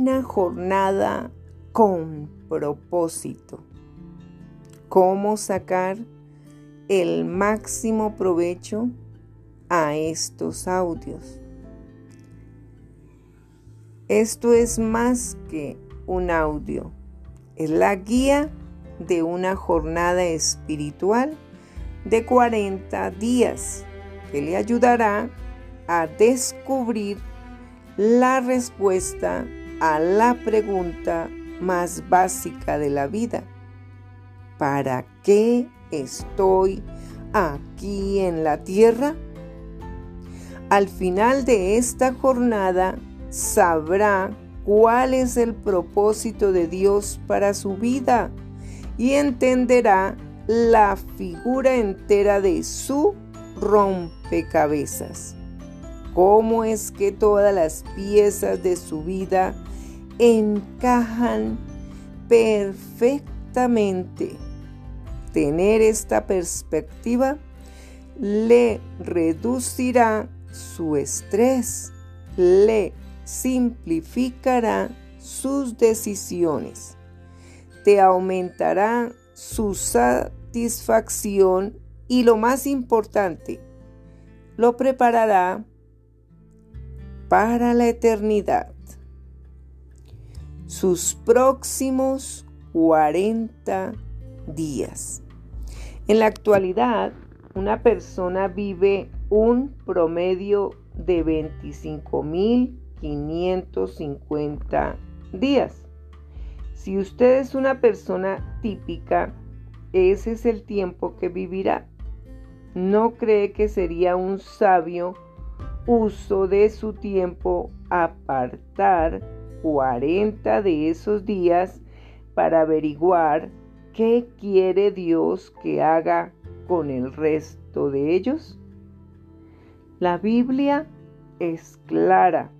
una jornada con propósito. ¿Cómo sacar el máximo provecho a estos audios? Esto es más que un audio, es la guía de una jornada espiritual de 40 días que le ayudará a descubrir la respuesta a la pregunta más básica de la vida. ¿Para qué estoy aquí en la tierra? Al final de esta jornada sabrá cuál es el propósito de Dios para su vida y entenderá la figura entera de su rompecabezas. Cómo es que todas las piezas de su vida encajan perfectamente. Tener esta perspectiva le reducirá su estrés, le simplificará sus decisiones, te aumentará su satisfacción y lo más importante, lo preparará para la eternidad. Sus próximos 40 días. En la actualidad, una persona vive un promedio de 25.550 días. Si usted es una persona típica, ese es el tiempo que vivirá. ¿No cree que sería un sabio uso de su tiempo apartar 40 de esos días para averiguar qué quiere Dios que haga con el resto de ellos? La Biblia es clara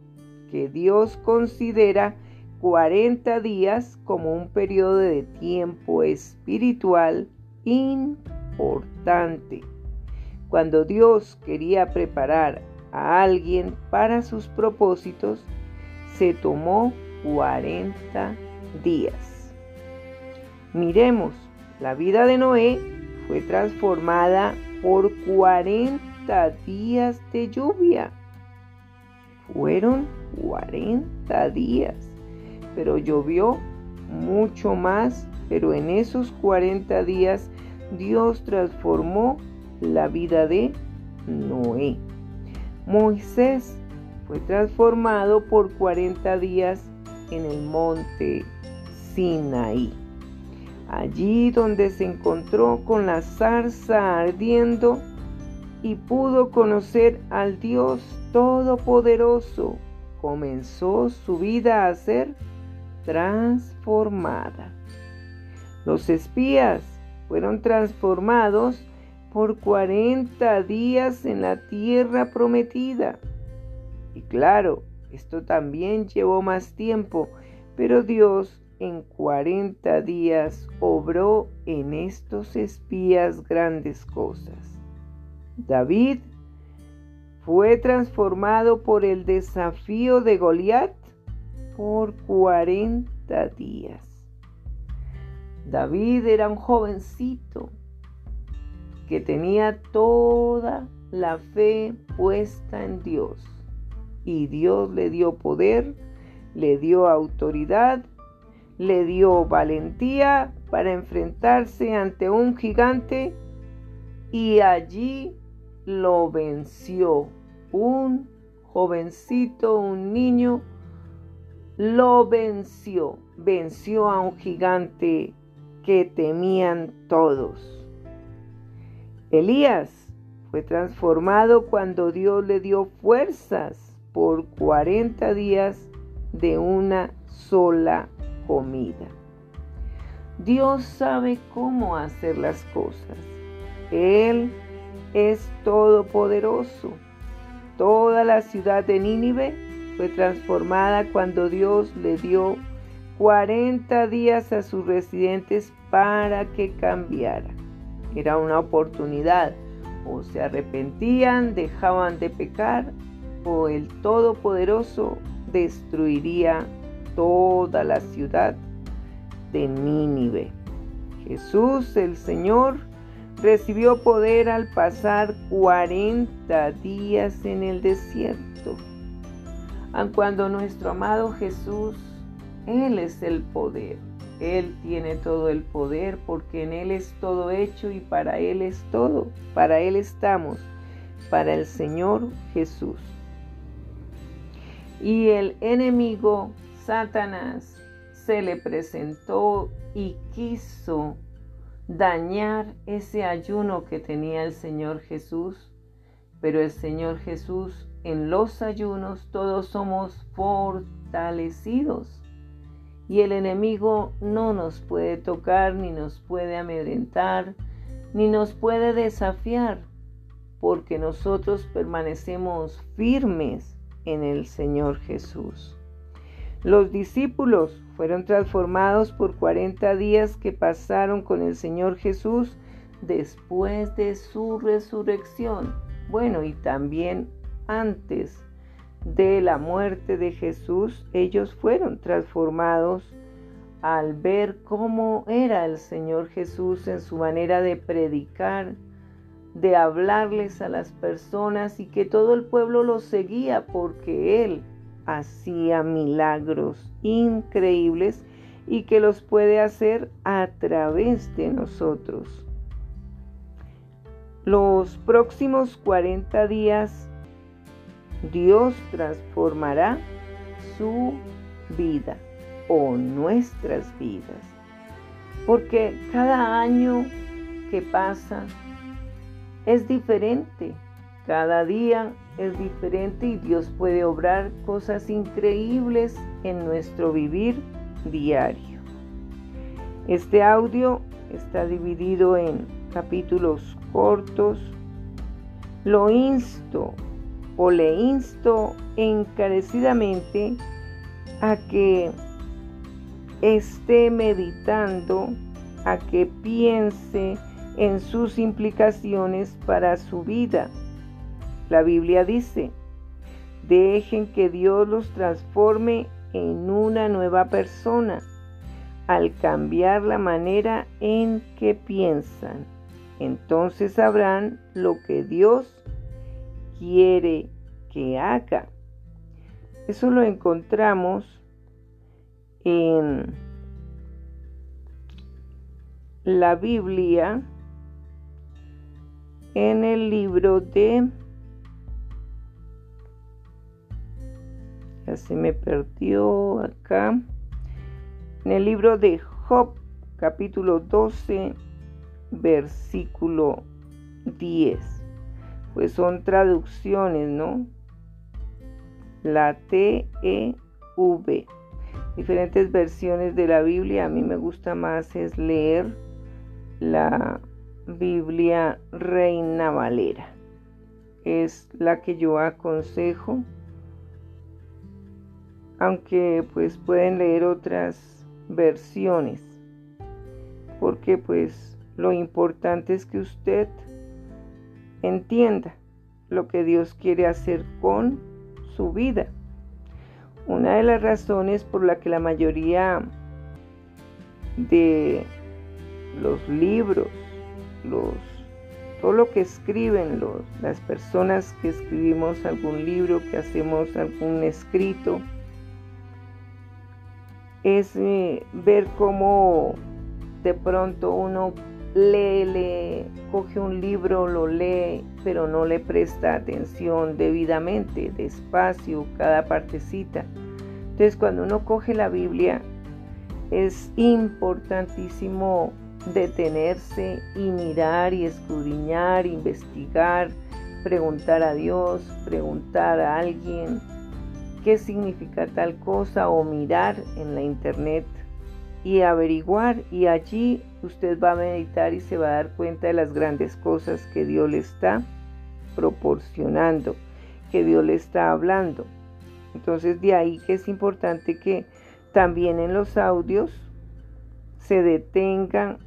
que Dios considera 40 días como un periodo de tiempo espiritual importante. Cuando Dios quería preparar a alguien para sus propósitos, se tomó 40 días. Miremos, la vida de Noé fue transformada por 40 días de lluvia. Fueron 40 días, pero llovió mucho más, pero en esos 40 días Dios transformó la vida de Noé. Moisés fue transformado por 40 días en el monte Sinaí. Allí donde se encontró con la zarza ardiendo y pudo conocer al Dios Todopoderoso, comenzó su vida a ser transformada. Los espías fueron transformados por 40 días en la tierra prometida. Y claro, esto también llevó más tiempo, pero Dios en 40 días obró en estos espías grandes cosas. David fue transformado por el desafío de Goliat por 40 días. David era un jovencito que tenía toda la fe puesta en Dios y Dios le dio poder, le dio autoridad, le dio valentía para enfrentarse ante un gigante y allí lo venció. Un jovencito, un niño, lo venció. Venció a un gigante que temían todos. Elías fue transformado cuando Dios le dio fuerzas por 40 días de una sola comida. Dios sabe cómo hacer las cosas. Él es todopoderoso. Toda la ciudad de Nínive fue transformada cuando Dios le dio 40 días a sus residentes para que cambiara. Era una oportunidad. O se arrepentían, dejaban de pecar o el Todopoderoso destruiría toda la ciudad de Nínive. Jesús el Señor recibió poder al pasar 40 días en el desierto. Aun cuando nuestro amado Jesús, Él es el poder. Él tiene todo el poder porque en Él es todo hecho y para Él es todo. Para Él estamos, para el Señor Jesús. Y el enemigo, Satanás, se le presentó y quiso dañar ese ayuno que tenía el Señor Jesús, pero el Señor Jesús en los ayunos todos somos fortalecidos. Y el enemigo no nos puede tocar ni nos puede amedrentar ni nos puede desafiar porque nosotros permanecemos firmes en el Señor Jesús. Los discípulos fueron transformados por 40 días que pasaron con el Señor Jesús después de su resurrección. Bueno, y también antes de la muerte de Jesús, ellos fueron transformados al ver cómo era el Señor Jesús en su manera de predicar, de hablarles a las personas y que todo el pueblo lo seguía porque Él hacía milagros increíbles y que los puede hacer a través de nosotros. Los próximos 40 días Dios transformará su vida o nuestras vidas. Porque cada año que pasa es diferente. Cada día es diferente y Dios puede obrar cosas increíbles en nuestro vivir diario. Este audio está dividido en capítulos cortos. Lo insto o le insto encarecidamente a que esté meditando, a que piense en sus implicaciones para su vida la Biblia dice, dejen que Dios los transforme en una nueva persona al cambiar la manera en que piensan. Entonces sabrán lo que Dios quiere que haga. Eso lo encontramos en la Biblia, en el libro de se me perdió acá. En el libro de Job, capítulo 12, versículo 10. Pues son traducciones, ¿no? La T-E-V. Diferentes versiones de la Biblia. A mí me gusta más es leer la Biblia Reina Valera. Es la que yo aconsejo aunque pues pueden leer otras versiones, porque pues lo importante es que usted entienda lo que Dios quiere hacer con su vida. Una de las razones por la que la mayoría de los libros, los, todo lo que escriben los, las personas que escribimos algún libro, que hacemos algún escrito, es eh, ver cómo de pronto uno lee, lee, coge un libro, lo lee, pero no le presta atención debidamente, despacio, cada partecita. Entonces cuando uno coge la Biblia, es importantísimo detenerse y mirar y escudriñar, investigar, preguntar a Dios, preguntar a alguien, qué significa tal cosa o mirar en la internet y averiguar y allí usted va a meditar y se va a dar cuenta de las grandes cosas que Dios le está proporcionando, que Dios le está hablando. Entonces de ahí que es importante que también en los audios se detenga,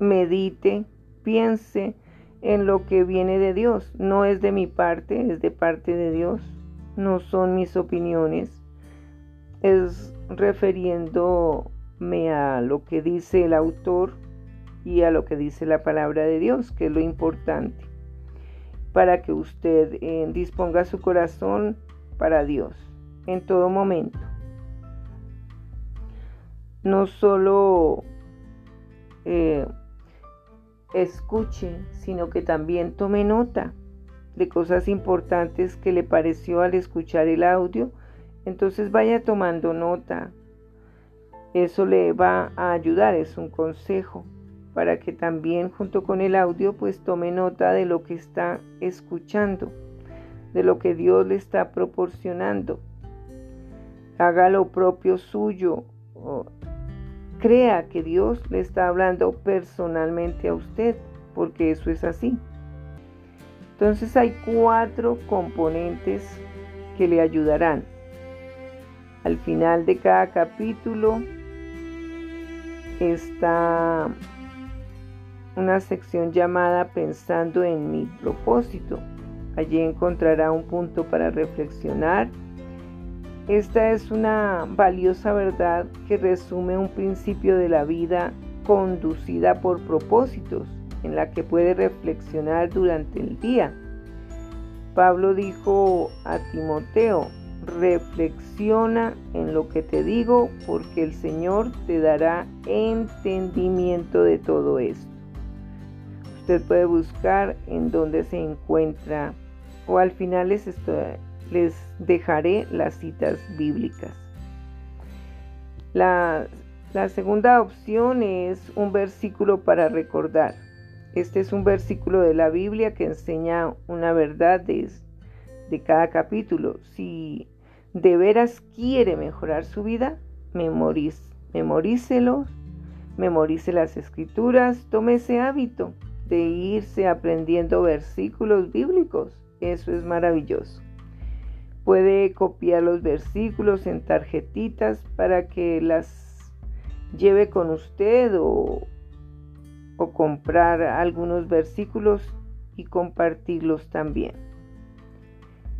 medite, piense en lo que viene de Dios. No es de mi parte, es de parte de Dios no son mis opiniones, es refiriéndome a lo que dice el autor y a lo que dice la palabra de Dios, que es lo importante, para que usted eh, disponga su corazón para Dios en todo momento. No solo eh, escuche, sino que también tome nota de cosas importantes que le pareció al escuchar el audio. Entonces vaya tomando nota. Eso le va a ayudar, es un consejo para que también junto con el audio pues tome nota de lo que está escuchando, de lo que Dios le está proporcionando. Haga lo propio suyo. Crea que Dios le está hablando personalmente a usted, porque eso es así. Entonces hay cuatro componentes que le ayudarán. Al final de cada capítulo está una sección llamada Pensando en mi propósito. Allí encontrará un punto para reflexionar. Esta es una valiosa verdad que resume un principio de la vida conducida por propósitos, en la que puede reflexionar durante el día. Pablo dijo a Timoteo, reflexiona en lo que te digo, porque el Señor te dará entendimiento de todo esto. Usted puede buscar en dónde se encuentra o al final les, les dejaré las citas bíblicas. La, segunda opción es un versículo para recordar. Este es un versículo de la Biblia que enseña una verdad de, de cada capítulo. Si de veras quiere mejorar su vida, memorice, memorícelo, memorice las escrituras, tome ese hábito de irse aprendiendo versículos bíblicos. Eso es maravilloso. Puede copiar los versículos en tarjetitas para que las lleve con usted o, o comprar algunos versículos y compartirlos también.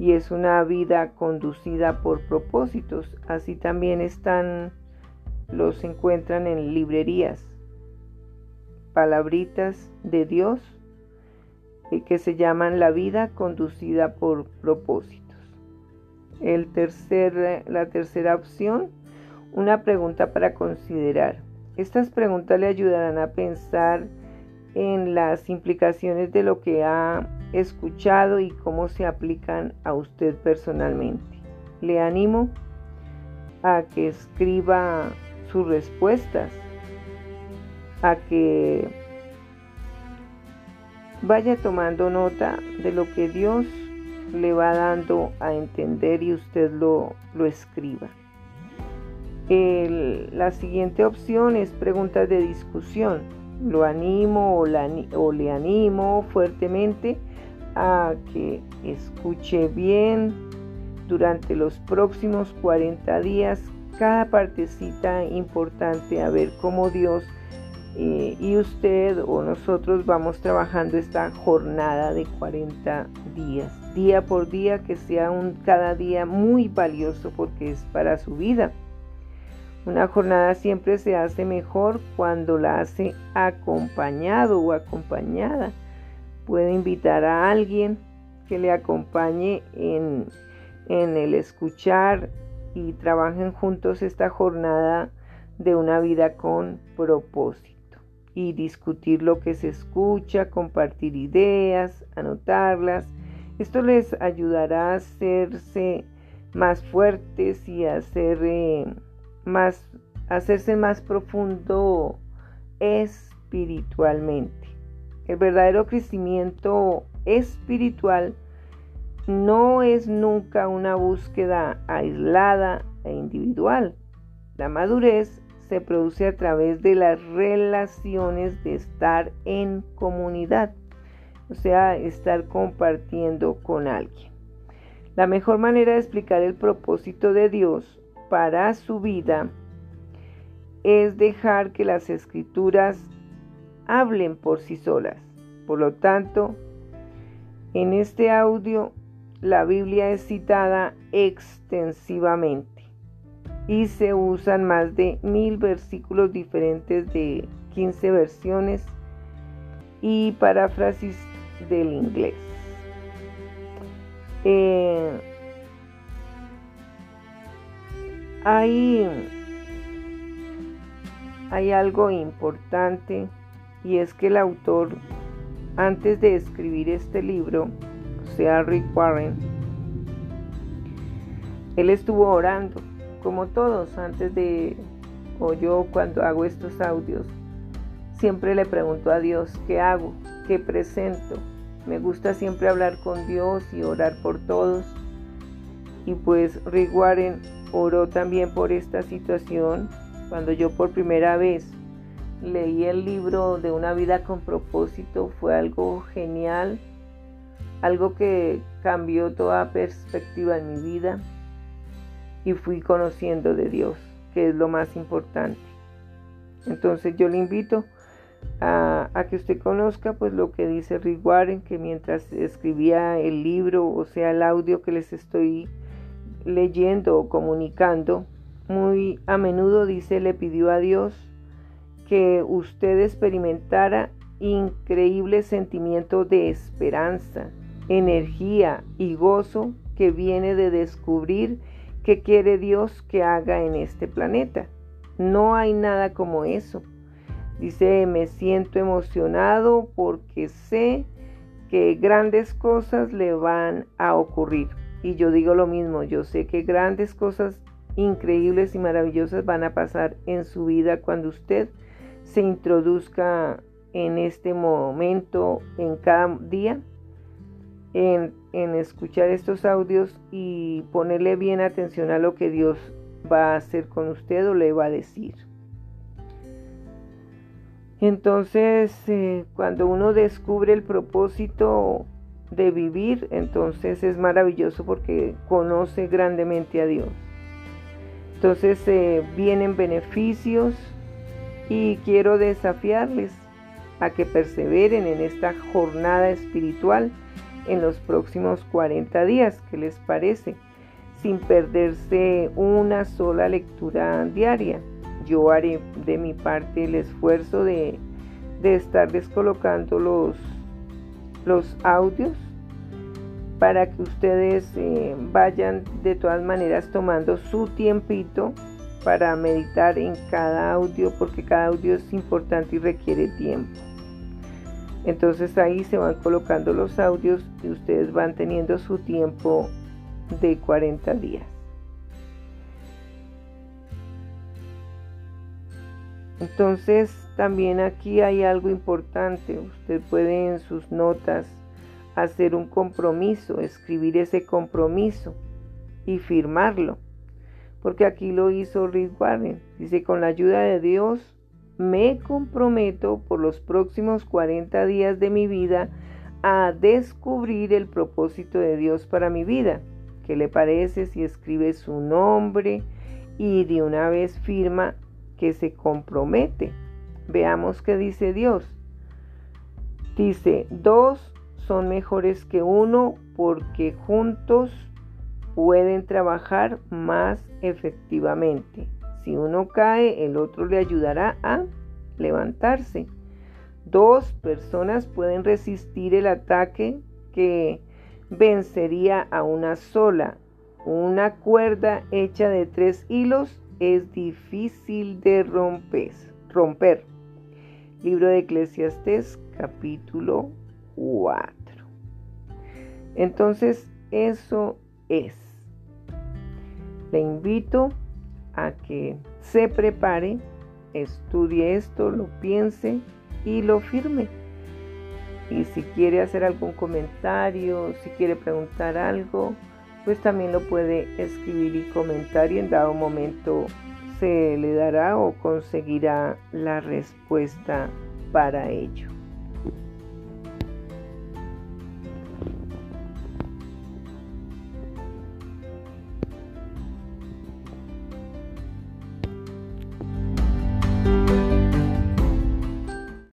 Y es una vida conducida por propósitos. Así también están, los encuentran en librerías palabritas de Dios que se llaman la vida conducida por propósitos. El tercer, la tercera opción, una pregunta para considerar. Estas preguntas le ayudarán a pensar en las implicaciones de lo que ha escuchado y cómo se aplican a usted personalmente. Le animo a que escriba sus respuestas a que vaya tomando nota de lo que Dios le va dando a entender y usted lo, lo escriba. la siguiente opción es preguntas de discusión. Lo animo o, o le animo fuertemente a que escuche bien durante los próximos 40 días cada partecita importante a ver cómo Dios y usted o nosotros vamos trabajando esta jornada de 40 días, día por día, que sea un cada día muy valioso porque es para su vida. Una jornada siempre se hace mejor cuando la hace acompañado o acompañada. Puede invitar a alguien que le acompañe en, en el escuchar y trabajen juntos esta jornada de una vida con propósito y discutir lo que se escucha, compartir ideas, anotarlas. Esto les ayudará a hacerse más fuertes y a hacer, eh, más, hacerse más profundo espiritualmente. El verdadero crecimiento espiritual no es nunca una búsqueda aislada e individual. La madurez se produce a través de las relaciones de estar en comunidad, o sea, estar compartiendo con alguien. La mejor manera de explicar el propósito de Dios para su vida es dejar que las escrituras hablen por sí solas. Por lo tanto, en este audio la Biblia es citada extensivamente y se usan más de mil versículos diferentes de 15 versiones y paráfrasis del inglés. Eh, hay, hay algo importante y es que el autor, antes de escribir este libro, o sea, Rick Warren, él estuvo orando, como todos, antes de, o yo cuando hago estos audios, siempre le pregunto a Dios, ¿qué hago? ¿Qué presento? Me gusta siempre hablar con Dios y orar por todos. Y pues Rick Warren oró también por esta situación cuando yo por primera vez leí el libro de una vida con propósito. Fue algo genial, algo que cambió toda perspectiva en mi vida y fui conociendo de Dios, que es lo más importante. Entonces yo le invito a, que usted conozca pues lo que dice Rick Warren, que mientras escribía el libro, o sea, el audio que les estoy leyendo o comunicando, muy a menudo dice, le pidió a Dios que usted experimentara increíble sentimiento de esperanza, energía y gozo que viene de descubrir qué quiere Dios que haga en este planeta. No hay nada como eso. Dice, me siento emocionado porque sé que grandes cosas le van a ocurrir. Y yo digo lo mismo, yo sé que grandes cosas increíbles y maravillosas van a pasar en su vida cuando usted se introduzca en este momento, en cada día, en, en, escuchar estos audios y ponerle bien atención a lo que Dios va a hacer con usted o le va a decir. Entonces, eh, cuando uno descubre el propósito de vivir, entonces es maravilloso porque conoce grandemente a Dios. Entonces eh, vienen beneficios y quiero desafiarles a que perseveren en esta jornada espiritual en los próximos 40 días. ¿Qué les parece? Sin perderse una sola lectura diaria yo haré de mi parte el esfuerzo de, estarles colocando los, los audios para que ustedes eh, vayan de todas maneras tomando su tiempito para meditar en cada audio porque cada audio es importante y requiere tiempo. Entonces ahí se van colocando los audios y ustedes van teniendo su tiempo de 40 días. Entonces también aquí hay algo importante. Usted puede en sus notas hacer un compromiso, escribir ese compromiso y firmarlo. Porque aquí lo hizo Rick Warren. Dice, con la ayuda de Dios me comprometo por los próximos 40 días de mi vida a descubrir el propósito de Dios para mi vida. ¿Qué le parece si escribe su nombre y de una vez firma que se compromete. Veamos qué dice Dios. Dice, dos son mejores que uno porque juntos pueden trabajar más efectivamente. Si uno cae, el otro le ayudará a levantarse. Dos personas pueden resistir el ataque que vencería a una sola. Una cuerda hecha de tres hilos es difícil de romper. Libro de Eclesiastes capítulo 4. Entonces, eso es. Le invito a que se prepare, estudie esto, lo piense y lo firme. Y si quiere hacer algún comentario, si quiere preguntar algo, pues también lo puede escribir y comentar y en dado momento se le dará o conseguirá la respuesta para ello.